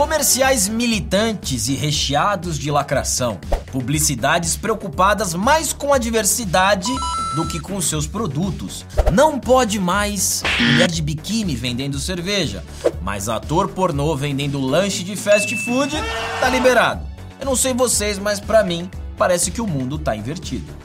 Comerciais militantes e recheados de lacração. Publicidades preocupadas mais com a diversidade do que com seus produtos. Não pode mais mulher de biquíni vendendo cerveja, mas ator pornô vendendo lanche de fast food tá liberado. Eu não sei vocês, mas para mim parece que o mundo tá invertido.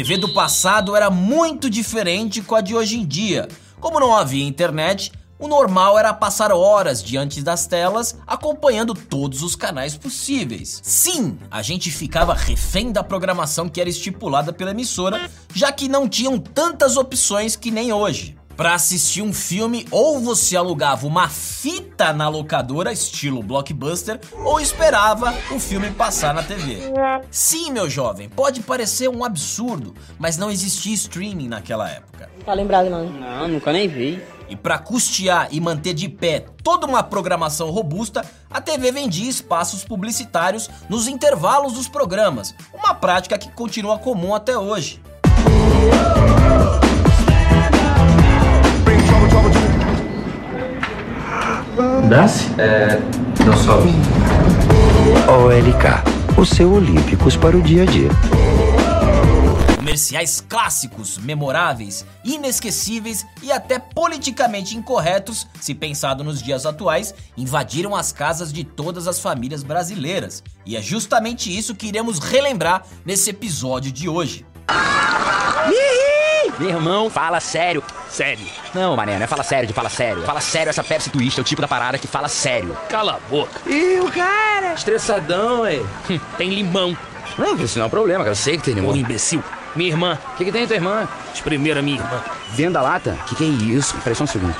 TV do passado era muito diferente com a de hoje em dia. Como não havia internet, o normal era passar horas diante das telas acompanhando todos os canais possíveis. Sim, a gente ficava refém da programação que era estipulada pela emissora, já que não tinham tantas opções que nem hoje. Para assistir um filme, ou você alugava uma fita na locadora, estilo blockbuster, ou esperava o filme passar na TV. Sim, meu jovem, pode parecer um absurdo, mas não existia streaming naquela época. Tá lembrado, não? Não, nunca nem vi. E para custear e manter de pé toda uma programação robusta, a TV vendia espaços publicitários nos intervalos dos programas, uma prática que continua comum até hoje. Desce? É. Não sobe. OLK, o seu Olímpicos para o dia a dia. Comerciais clássicos, memoráveis, inesquecíveis e até politicamente incorretos, se pensado nos dias atuais, invadiram as casas de todas as famílias brasileiras. E é justamente isso que iremos relembrar nesse episódio de hoje. Meu irmão, fala sério. Sério. Não, mané, não é fala sério de fala sério. Fala sério, essa Pepsi Twist é o tipo da parada que fala sério. Cala a boca. Ih, o cara! Estressadão, ué. Hum, tem limão. Não, isso não é um problema, cara. Eu sei que tem Ô, limão. imbecil. Minha irmã. O que, que tem tua irmã? Espremeram a minha irmã. Dentro da lata? O que, que é isso? Peraí só um segundo.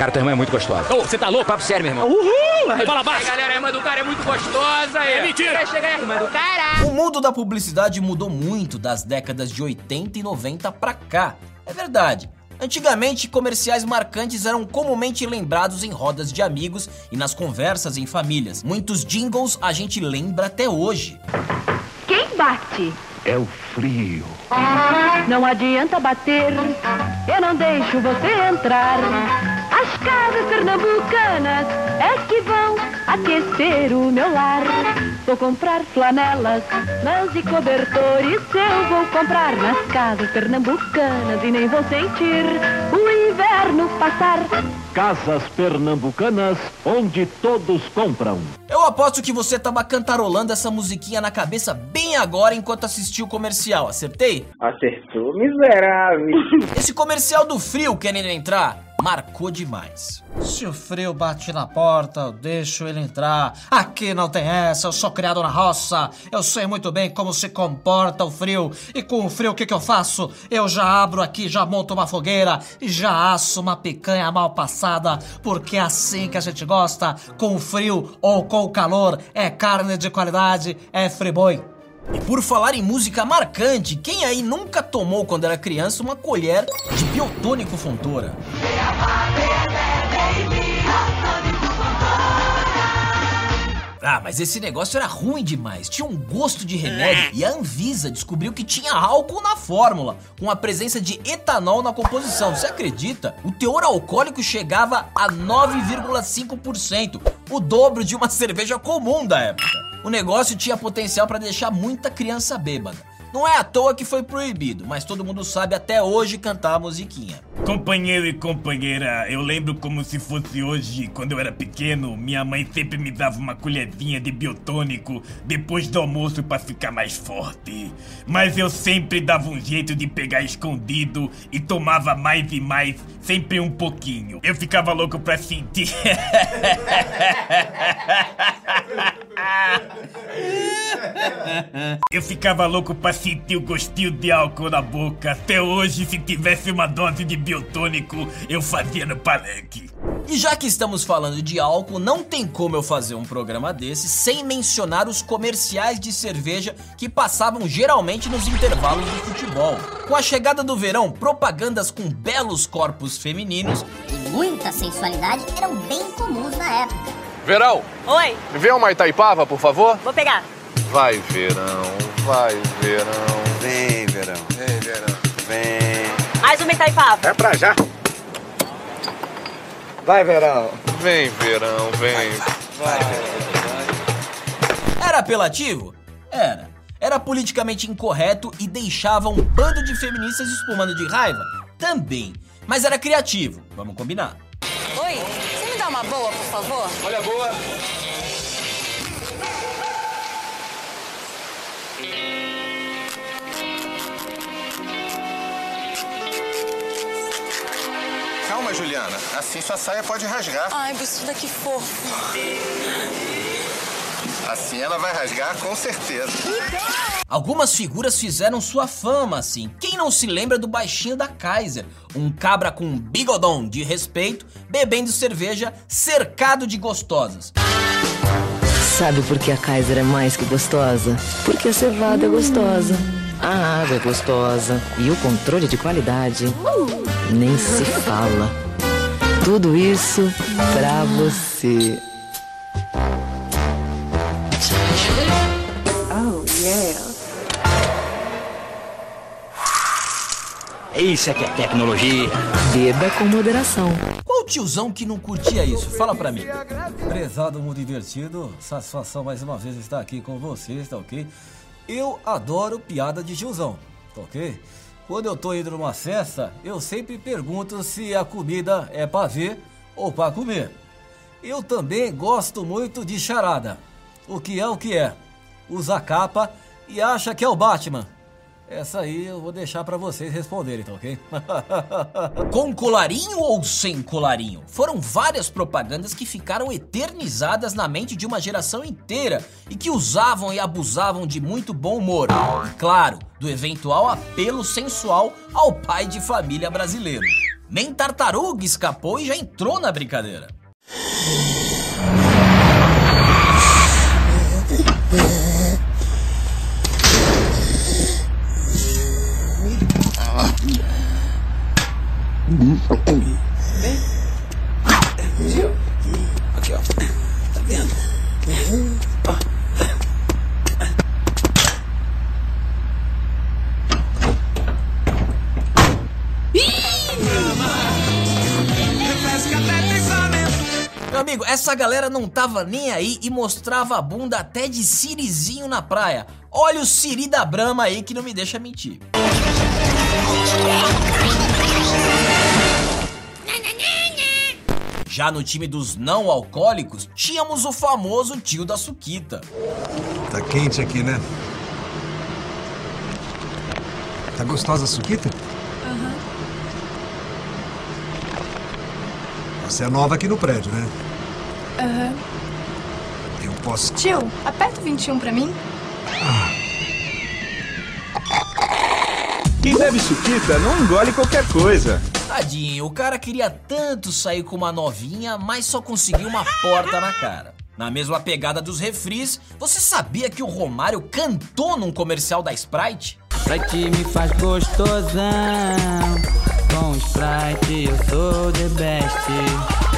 Cara, tua irmã é muito gostosa. Ô, você tá louco? Papo sério, meu irmão. Uhul! Aí, fala baixo. galera, a irmã do cara é muito gostosa. É mentira. Vai chegar a irmã do cara. O mundo da publicidade mudou muito das décadas de 80 e 90 pra cá. É verdade. Antigamente, comerciais marcantes eram comumente lembrados em rodas de amigos e nas conversas em famílias. Muitos jingles a gente lembra até hoje. Quem bate? É o frio. Não adianta bater, eu não deixo você entrar. As casas pernambucanas é que vão aquecer o meu lar. Vou comprar flanelas, lãs e cobertores. Eu vou comprar nas casas pernambucanas e nem vou sentir o inverno passar. Casas pernambucanas, onde todos compram. Eu aposto que você tava cantarolando essa musiquinha na cabeça bem agora enquanto assistiu o comercial, acertei? Acertou, miserável. Esse comercial do frio querendo entrar marcou demais. Se o frio bate na porta, eu deixo ele entrar. Aqui não tem essa, eu sou criado na roça. Eu sei muito bem como se comporta o frio. E com o frio, o que, que eu faço? Eu já abro aqui, já monto uma fogueira e já asso uma picanha mal passada. Porque é assim que a gente gosta, com o frio ou com o calor. É carne de qualidade, é friboi. E por falar em música marcante, quem aí nunca tomou quando era criança uma colher de biotônico Fontoura? Ah, mas esse negócio era ruim demais, tinha um gosto de remédio e a Anvisa descobriu que tinha álcool na fórmula, com a presença de etanol na composição. Você acredita? O teor alcoólico chegava a 9,5%, o dobro de uma cerveja comum da época. O negócio tinha potencial para deixar muita criança bêbada. Não é à toa que foi proibido, mas todo mundo sabe até hoje cantar a musiquinha. Companheiro e companheira, eu lembro como se fosse hoje, quando eu era pequeno, minha mãe sempre me dava uma colherzinha de biotônico depois do almoço para ficar mais forte. Mas eu sempre dava um jeito de pegar escondido e tomava mais e mais, sempre um pouquinho. Eu ficava louco pra sentir. Eu ficava louco pra sentir o gostinho de álcool na boca. Até hoje, se tivesse uma dose de biotônico, eu fazia no palanque. E já que estamos falando de álcool, não tem como eu fazer um programa desse sem mencionar os comerciais de cerveja que passavam geralmente nos intervalos do futebol. Com a chegada do verão, propagandas com belos corpos femininos e muita sensualidade eram bem comuns na época. Verão! Oi! Me vê uma Itaipava, por favor? Vou pegar. Vai, verão, vai, verão. Vem, verão. Vem, verão. Vem. Mais uma Itaipava. É pra já. Vai, verão. Vem, verão, vem. Vai, Era apelativo? Era. Era politicamente incorreto e deixava um bando de feministas espumando de raiva? Também. Mas era criativo, vamos combinar. Oi, você me dá uma boa, por favor? Olha a boa. Calma, Juliana. Assim sua saia pode rasgar. Ai, buceta, que fofo. Assim ela vai rasgar com certeza. Algumas figuras fizeram sua fama, assim. Quem não se lembra do baixinho da Kaiser? Um cabra com um bigodão de respeito, bebendo cerveja, cercado de gostosas. Sabe por que a Kaiser é mais que gostosa? Porque a cevada é gostosa, a água é gostosa e o controle de qualidade nem se fala. Tudo isso pra você. Oh, yeah. Isso é que é tecnologia. Beba com moderação. Qual tiozão que não curtia isso? Fala pra mim. Prezado mundo divertido, satisfação mais uma vez estar aqui com vocês, tá ok? Eu adoro piada de tiozão, tá ok? Quando eu tô indo numa festa, eu sempre pergunto se a comida é pra ver ou pra comer. Eu também gosto muito de charada. O que é o que é? Usa capa e acha que é o Batman. Essa aí eu vou deixar pra vocês responderem, tá ok? Com colarinho ou sem colarinho? Foram várias propagandas que ficaram eternizadas na mente de uma geração inteira e que usavam e abusavam de muito bom humor. E claro, do eventual apelo sensual ao pai de família brasileiro. Nem tartaruga escapou e já entrou na brincadeira. Aqui, ó. Tá vendo? Meu amigo, essa galera não tava nem aí e mostrava a bunda até de sirizinho na praia. Olha o siri da Brahma aí que não me deixa mentir. Já no time dos não alcoólicos, tínhamos o famoso tio da Suquita. Tá quente aqui, né? Tá gostosa a suquita? Aham. Você é nova aqui no prédio, né? Aham. Eu posso. Tio, aperta o 21 pra mim. Quem bebe suquita não engole qualquer coisa. Tadinho, o cara queria tanto sair com uma novinha, mas só conseguiu uma porta na cara. Na mesma pegada dos refris, você sabia que o Romário cantou num comercial da Sprite? Sprite me faz gostosão. Com Sprite eu sou the best.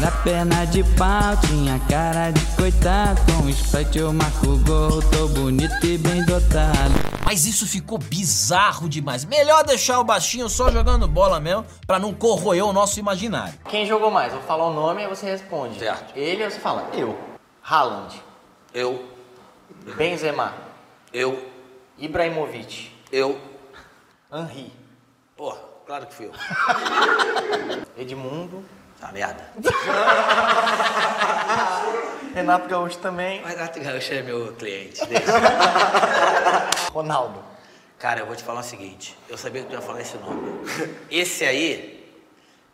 Era perna de pau, tinha cara de coitado. Com Sprite eu marco gol, tô bonito e bem dotado. Mas isso ficou bizarro demais. Melhor deixar o baixinho só jogando bola mesmo, pra não corroer o nosso imaginário. Quem jogou mais? Vou falar o nome e você responde. Certo. Ele ou você fala? Eu. Haaland. Eu. Benzema. Eu. Ibrahimovic. Eu. Henri. Pô, claro que fui eu. Edmundo. Tá merda. Renato Gaúcho também. Renato Gaúcho é meu cliente. Ronaldo. Cara, eu vou te falar o seguinte. Eu sabia que tu ia falar esse nome. Esse aí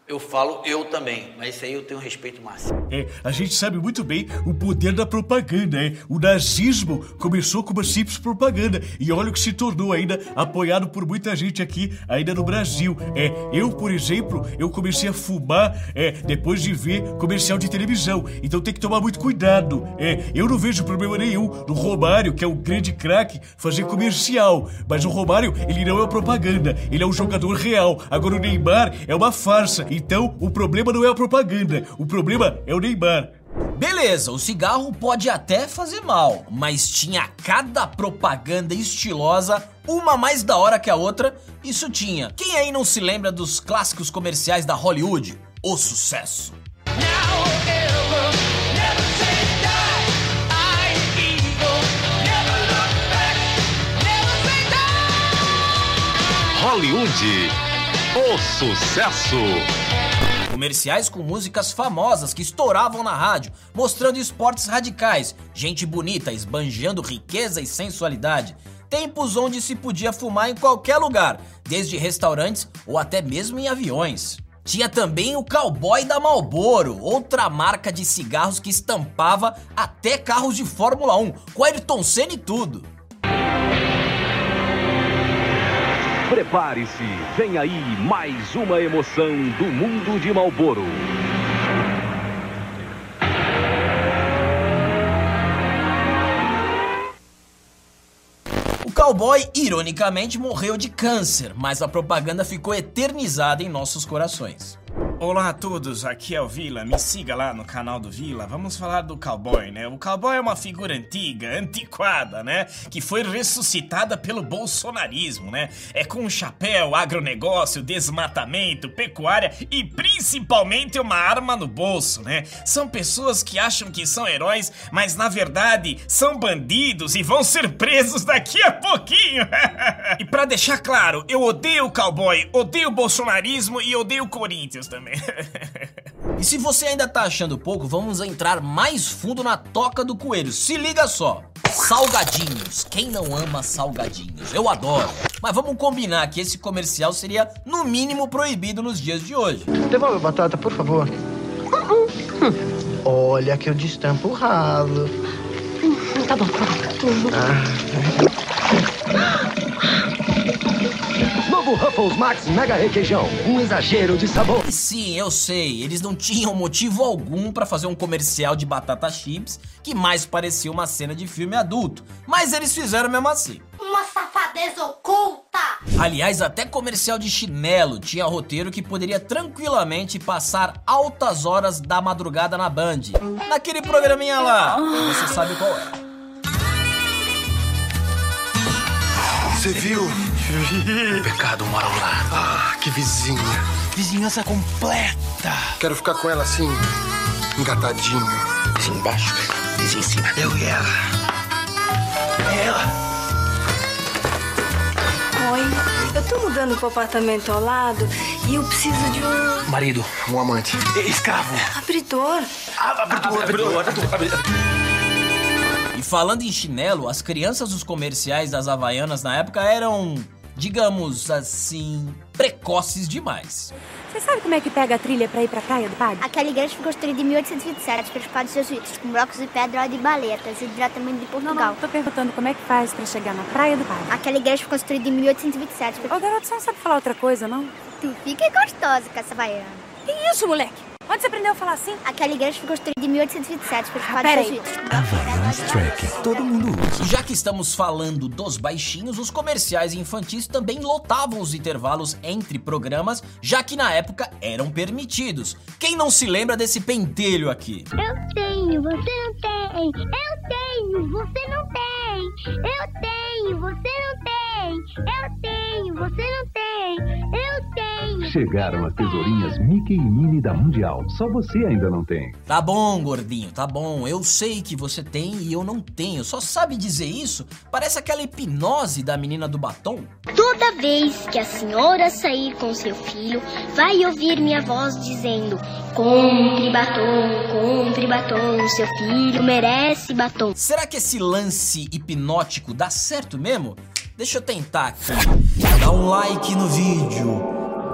Eu falo eu também, mas isso aí eu tenho respeito máximo. É, a gente sabe muito bem o poder da propaganda, é. O nazismo começou com uma simples propaganda e olha o que se tornou ainda apoiado por muita gente aqui, ainda no Brasil. É, eu, por exemplo, eu comecei a fumar é, depois de ver comercial de televisão, então tem que tomar muito cuidado. É, eu não vejo problema nenhum no Romário, que é um grande craque, fazer comercial, mas o Romário, ele não é propaganda, ele é um jogador real. Agora o Neymar é uma farsa, então o problema não é a propaganda, o problema é o Neymar. Beleza, o cigarro pode até fazer mal, mas tinha cada propaganda estilosa, uma mais da hora que a outra, isso tinha. Quem aí não se lembra dos clássicos comerciais da Hollywood? O sucesso. Hollywood, o sucesso. Comerciais com músicas famosas que estouravam na rádio, mostrando esportes radicais, gente bonita esbanjando riqueza e sensualidade. Tempos onde se podia fumar em qualquer lugar, desde restaurantes ou até mesmo em aviões. Tinha também o Cowboy da Marlboro, outra marca de cigarros que estampava até carros de Fórmula 1, com Ayrton Senna e tudo. Prepare-se, vem aí mais uma emoção do mundo de Malboro. O cowboy, ironicamente, morreu de câncer, mas a propaganda ficou eternizada em nossos corações. Olá a todos, aqui é o Vila, me siga lá no canal do Vila. Vamos falar do cowboy, né? O cowboy é uma figura antiga, antiquada, né? Que foi ressuscitada pelo bolsonarismo, né? É com chapéu, agronegócio, desmatamento, pecuária e principalmente uma arma no bolso, né? São pessoas que acham que são heróis, mas na verdade são bandidos e vão ser presos daqui a pouquinho. e pra deixar claro, eu odeio o cowboy, odeio o bolsonarismo e odeio o Corinthians também. E se você ainda tá achando pouco, vamos entrar mais fundo na toca do coelho. Se liga só. Salgadinhos. Quem não ama salgadinhos? Eu adoro. Mas vamos combinar que esse comercial seria no mínimo proibido nos dias de hoje. Devolve a batata, por favor. Olha que eu destampo o ralo. Tá bom, tá bom. Novo Ruffles Max Mega Requeijão. Um exagero de sabor. E sim, eu sei, eles não tinham motivo algum pra fazer um comercial de batata chips que mais parecia uma cena de filme adulto. Mas eles fizeram mesmo assim. Uma safadeza oculta! Aliás, até comercial de chinelo tinha roteiro que poderia tranquilamente passar altas horas da madrugada na Band. Naquele programinha lá, você sabe qual é. Você viu? O pecado mora ao lado. Ah, que vizinha. Vizinhança completa. Quero ficar com ela assim, engatadinho. Vizinho embaixo, vizinho em cima. Eu e ela. Ela. Oi, eu tô mudando pro apartamento ao lado e eu preciso de um Marido. Um amante. Escravo. abridor. Abridor, abridor, abridor. E falando em chinelo, as crianças dos comerciais das Havaianas na época eram, digamos assim, precoces demais. Você sabe como é que pega a trilha pra ir pra praia do Padre? Aquela igreja foi construída em 1827 pelos padres jesuítas, com blocos de pedra de baletas e diretamente de Portugal. Não, não, tô perguntando como é que faz pra chegar na praia do Padre. Aquela igreja foi construída em 1827 pelos... Ô, garoto, você não sabe falar outra coisa, não? Tu fica gostosa com essa baiana. Que isso, moleque? Onde você aprendeu a falar assim? Aquela igreja foi construída em 1827 pelos Ah, padres peraí. jesuítas. Havaianas Track, todo mundo usa. Já que estamos falando dos baixinhos, os comerciais infantis também lotavam os intervalos entre programas, já que na época eram permitidos. Quem não se lembra desse pentelho aqui? Eu tenho, você não tem. Eu tenho, você não tem. Eu tenho, você não tem. Eu tenho, você não tem. Eu tenho. Chegaram as tesourinhas Mickey e Minnie da Mundial. Só você ainda não tem. Tá bom, gordinho, tá bom. Eu sei que você tem e eu não tenho. Só sabe dizer isso? Parece aquela hipnose da menina do batom. Toda vez que a senhora sair com seu filho, vai ouvir minha voz dizendo: Compre batom, compre batom, seu filho merece batom. Será que esse lance hipnótico dá certo mesmo? Deixa eu tentar aqui. Dá um like no vídeo.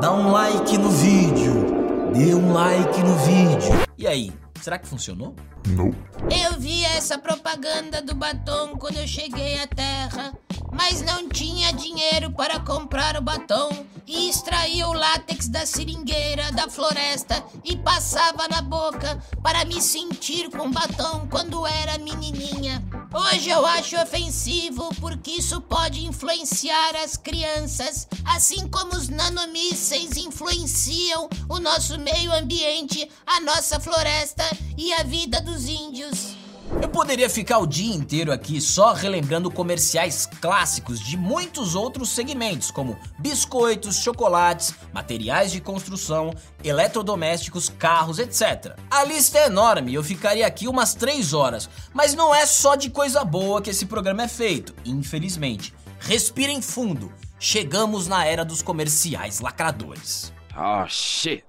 Dá um like no vídeo. dê um like no vídeo. E aí, será que funcionou? Não. Eu vi essa propaganda do batom quando eu cheguei à Terra, mas não tinha dinheiro para comprar o batom e extraía o látex da seringueira da floresta e passava na boca para me sentir com batom quando era menininha. Hoje eu acho ofensivo porque isso pode influenciar as crianças, assim como os nanomísseis influenciam o nosso meio ambiente, a nossa floresta e a vida dos índios. Eu poderia ficar o dia inteiro aqui só relembrando comerciais clássicos de muitos outros segmentos, como biscoitos, chocolates, materiais de construção, eletrodomésticos, carros, etc. A lista é enorme eu ficaria aqui umas 3 horas, mas não é só de coisa boa que esse programa é feito, infelizmente. Respirem fundo, chegamos na era dos comerciais lacradores. Oh shit,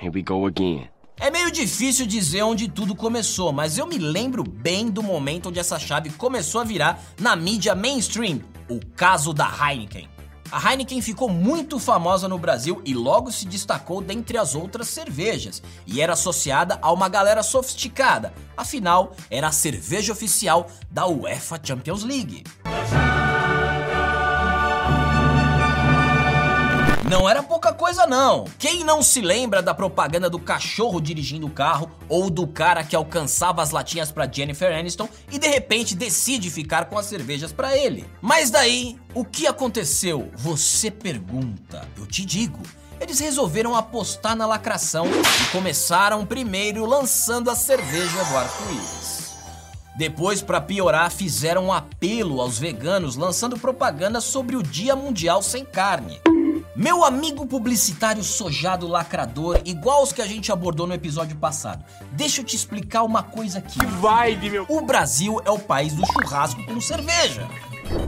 here we go again. É meio difícil dizer onde tudo começou, mas eu me lembro bem do momento onde essa chave começou a virar na mídia mainstream, o caso da Heineken. A Heineken ficou muito famosa no Brasil e logo se destacou dentre as outras cervejas, e era associada a uma galera sofisticada, afinal, era a cerveja oficial da UEFA Champions League. Não era pouca coisa não. Quem não se lembra da propaganda do cachorro dirigindo o carro ou do cara que alcançava as latinhas para Jennifer Aniston e de repente decide ficar com as cervejas para ele? Mas daí, o que aconteceu? Você pergunta. Eu te digo. Eles resolveram apostar na lacração e começaram primeiro lançando a cerveja do arco-íris. Depois, para piorar, fizeram um apelo aos veganos lançando propaganda sobre o Dia Mundial Sem Carne. Meu amigo publicitário sojado lacrador, igual os que a gente abordou no episódio passado, deixa eu te explicar uma coisa aqui. Vai, meu. O Brasil é o país do churrasco com cerveja.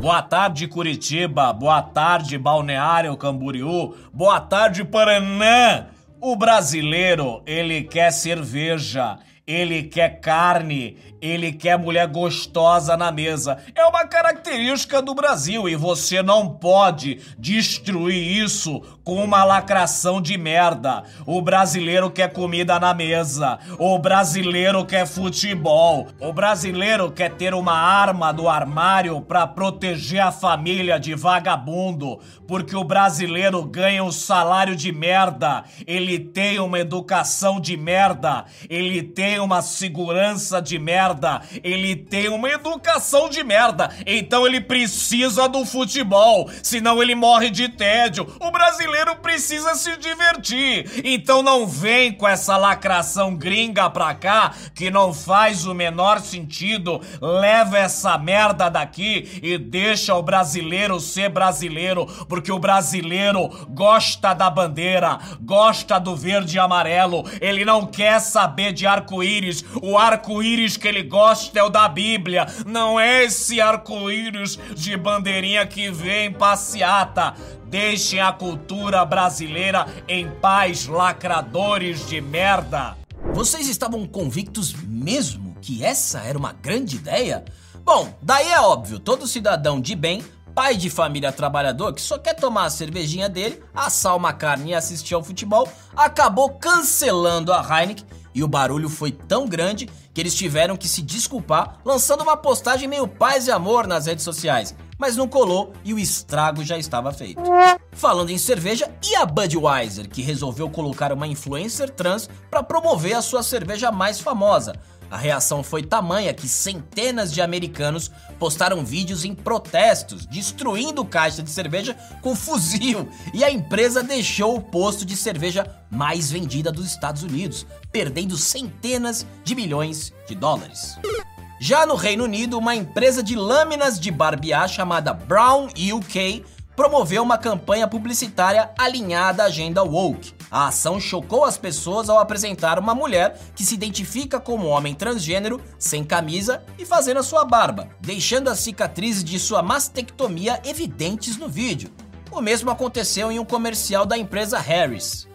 Boa tarde, Curitiba. Boa tarde, Balneário Camboriú. Boa tarde, Paraná. O brasileiro, ele quer cerveja, ele quer carne, ele quer mulher gostosa na mesa. É uma característica do Brasil e você não pode destruir isso com uma lacração de merda. O brasileiro quer comida na mesa. O brasileiro quer futebol. O brasileiro quer ter uma arma do armário para proteger a família de vagabundo, porque o brasileiro ganha um salário de merda. Ele tem uma educação de merda. Ele tem uma segurança de merda merda, ele tem uma educação de merda, então ele precisa do futebol, senão ele morre de tédio. O brasileiro precisa se divertir, então não vem com essa lacração gringa pra cá que não faz o menor sentido. Leva essa merda daqui e deixa o brasileiro ser brasileiro, porque o brasileiro gosta da bandeira, gosta do verde e amarelo, ele não quer saber de arco-íris, o arco-íris que ele gosta é o da Bíblia, não é esse arco-íris de bandeirinha que vem passeata. Deixem a cultura brasileira em paz, lacradores de merda. Vocês estavam convictos mesmo que essa era uma grande ideia? Bom, daí é óbvio, todo cidadão de bem pai de família trabalhador que só quer tomar a cervejinha dele, assar uma carne e assistir ao futebol, acabou cancelando a Heineken e o barulho foi tão grande que eles tiveram que se desculpar lançando uma postagem meio paz e amor nas redes sociais. Mas não colou e o estrago já estava feito. Falando em cerveja, e a Budweiser, que resolveu colocar uma influencer trans para promover a sua cerveja mais famosa, a reação foi tamanha que centenas de americanos postaram vídeos em protestos, destruindo caixa de cerveja com fuzil, e a empresa deixou o posto de cerveja mais vendida dos Estados Unidos, perdendo centenas de milhões de dólares. Já no Reino Unido, uma empresa de lâminas de barbear chamada Brown UK promoveu uma campanha publicitária alinhada à agenda woke. A ação chocou as pessoas ao apresentar uma mulher que se identifica como homem transgênero, sem camisa e fazendo a sua barba, deixando as cicatrizes de sua mastectomia evidentes no vídeo. O mesmo aconteceu em um comercial da empresa Harris.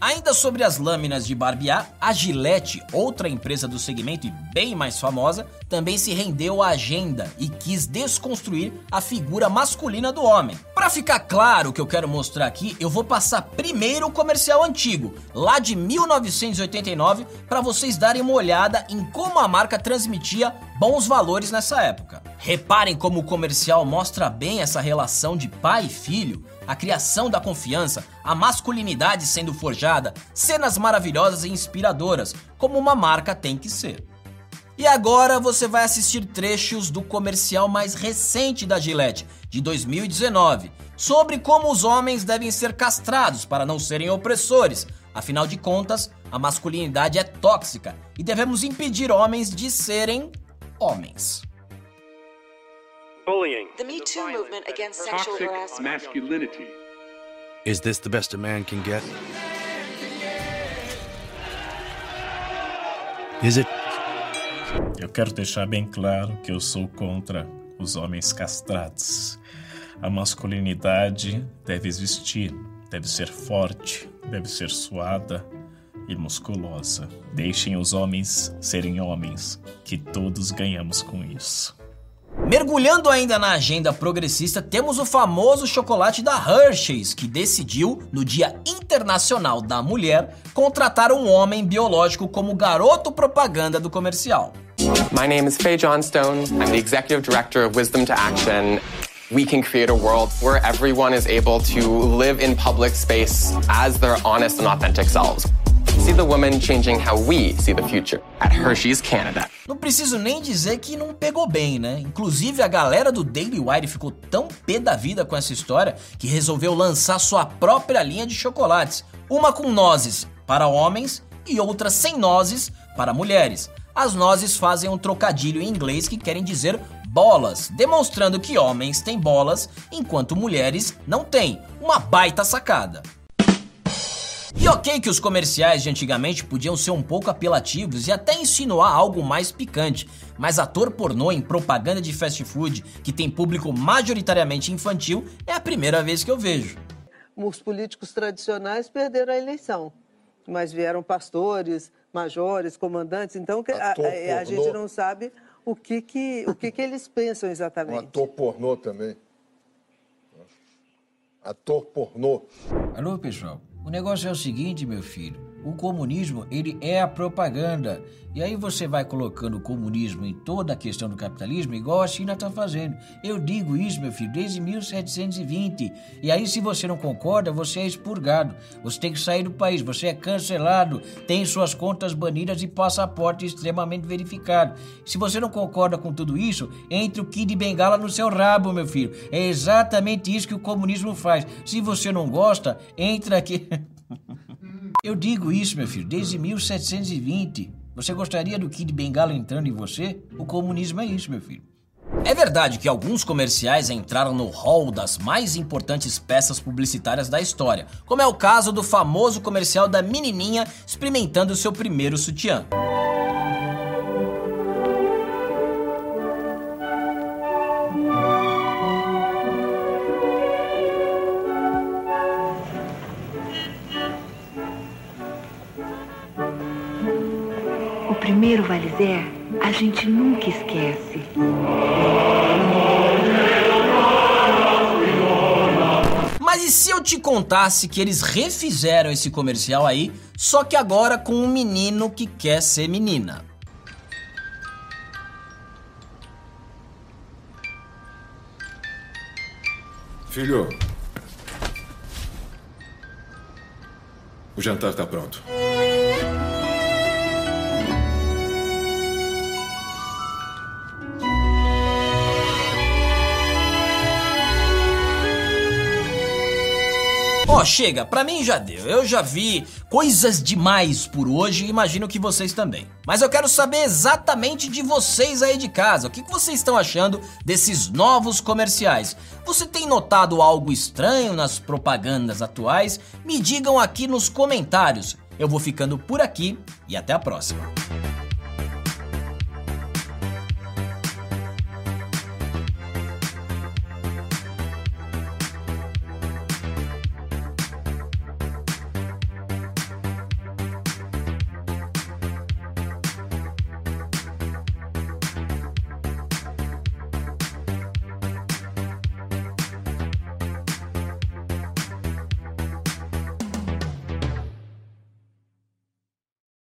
Ainda sobre as lâminas de barbear, a Gillette, outra empresa do segmento e bem mais famosa, também se rendeu à agenda e quis desconstruir a figura masculina do homem. Para ficar claro o que eu quero mostrar aqui, eu vou passar primeiro o comercial antigo, lá de 1989, para vocês darem uma olhada em como a marca transmitia bons valores nessa época. Reparem como o comercial mostra bem essa relação de pai e filho, a criação da confiança, a masculinidade sendo forjada, cenas maravilhosas e inspiradoras, como uma marca tem que ser. E agora você vai assistir trechos do comercial mais recente da Gillette, de 2019, sobre como os homens devem ser castrados para não serem opressores. Afinal de contas, a masculinidade é tóxica e devemos impedir homens de serem homens. Bullying. The Me Too movement against sexual Toxic harassment. masculinity. Is this the best a man can get? Is it? Eu quero deixar bem claro que eu sou contra os homens castrados. A masculinidade deve existir, deve ser forte, deve ser suada e musculosa. Deixem os homens serem homens, que todos ganhamos com isso. Mergulhando ainda na agenda progressista, temos o famoso chocolate da Hershey's, que decidiu, no Dia Internacional da Mulher, contratar um homem biológico como garoto propaganda do comercial. My name is Faye Johnstone. I'm the executive director of Wisdom to Action. We can create a world where everyone is able to live in public space as their honest and authentic selves. See the woman changing how we see the future at Hershey's Canada. Não preciso nem dizer que não pegou bem, né? Inclusive a galera do Daily Wire ficou tão pé da vida com essa história que resolveu lançar sua própria linha de chocolates, uma com nozes para homens e outra sem nozes para mulheres. As nozes fazem um trocadilho em inglês que querem dizer bolas, demonstrando que homens têm bolas enquanto mulheres não têm. Uma baita sacada. E ok que os comerciais de antigamente podiam ser um pouco apelativos e até insinuar algo mais picante, mas ator pornô em propaganda de fast food que tem público majoritariamente infantil é a primeira vez que eu vejo. Os políticos tradicionais perderam a eleição, mas vieram pastores, majores, comandantes, então que a, Ator a- a gente não sabe o que, que, o que, que eles pensam Um exatamente. ator pornô também. Ator pornô. Alô, pessoal. O negócio é o seguinte, meu filho. O comunismo, ele é a propaganda. E aí você vai colocando o comunismo em toda a questão do capitalismo, igual a China está fazendo. Eu digo isso, meu filho, desde 1720. E aí, se você não concorda, você é expurgado. Você tem que sair do país, você é cancelado, tem suas contas banidas e passaporte extremamente verificado. Se você não concorda com tudo isso, entre o Kid Bengala no seu rabo, meu filho. É exatamente isso que o comunismo faz. Se você não gosta, entra aqui. Eu digo isso, meu filho, desde 1720. Você gostaria do Kid Bengala entrando em você? O comunismo é isso, meu filho. É verdade que alguns comerciais entraram no hall das mais importantes peças publicitárias da história, como é o caso do famoso comercial da menininha experimentando seu primeiro sutiã. O primeiro valizer a gente nunca esquece. Mas e se eu te contasse que eles refizeram esse comercial aí, só que agora com um menino que quer ser menina? Filho. O jantar está pronto. Ó, chega, pra mim já deu. Eu já vi coisas demais por hoje, imagino que vocês também. Mas eu quero saber exatamente de vocês aí de casa. O que vocês estão achando desses novos comerciais? Você tem notado algo estranho nas propagandas atuais? Me digam aqui nos comentários. Eu vou ficando por aqui e até a próxima.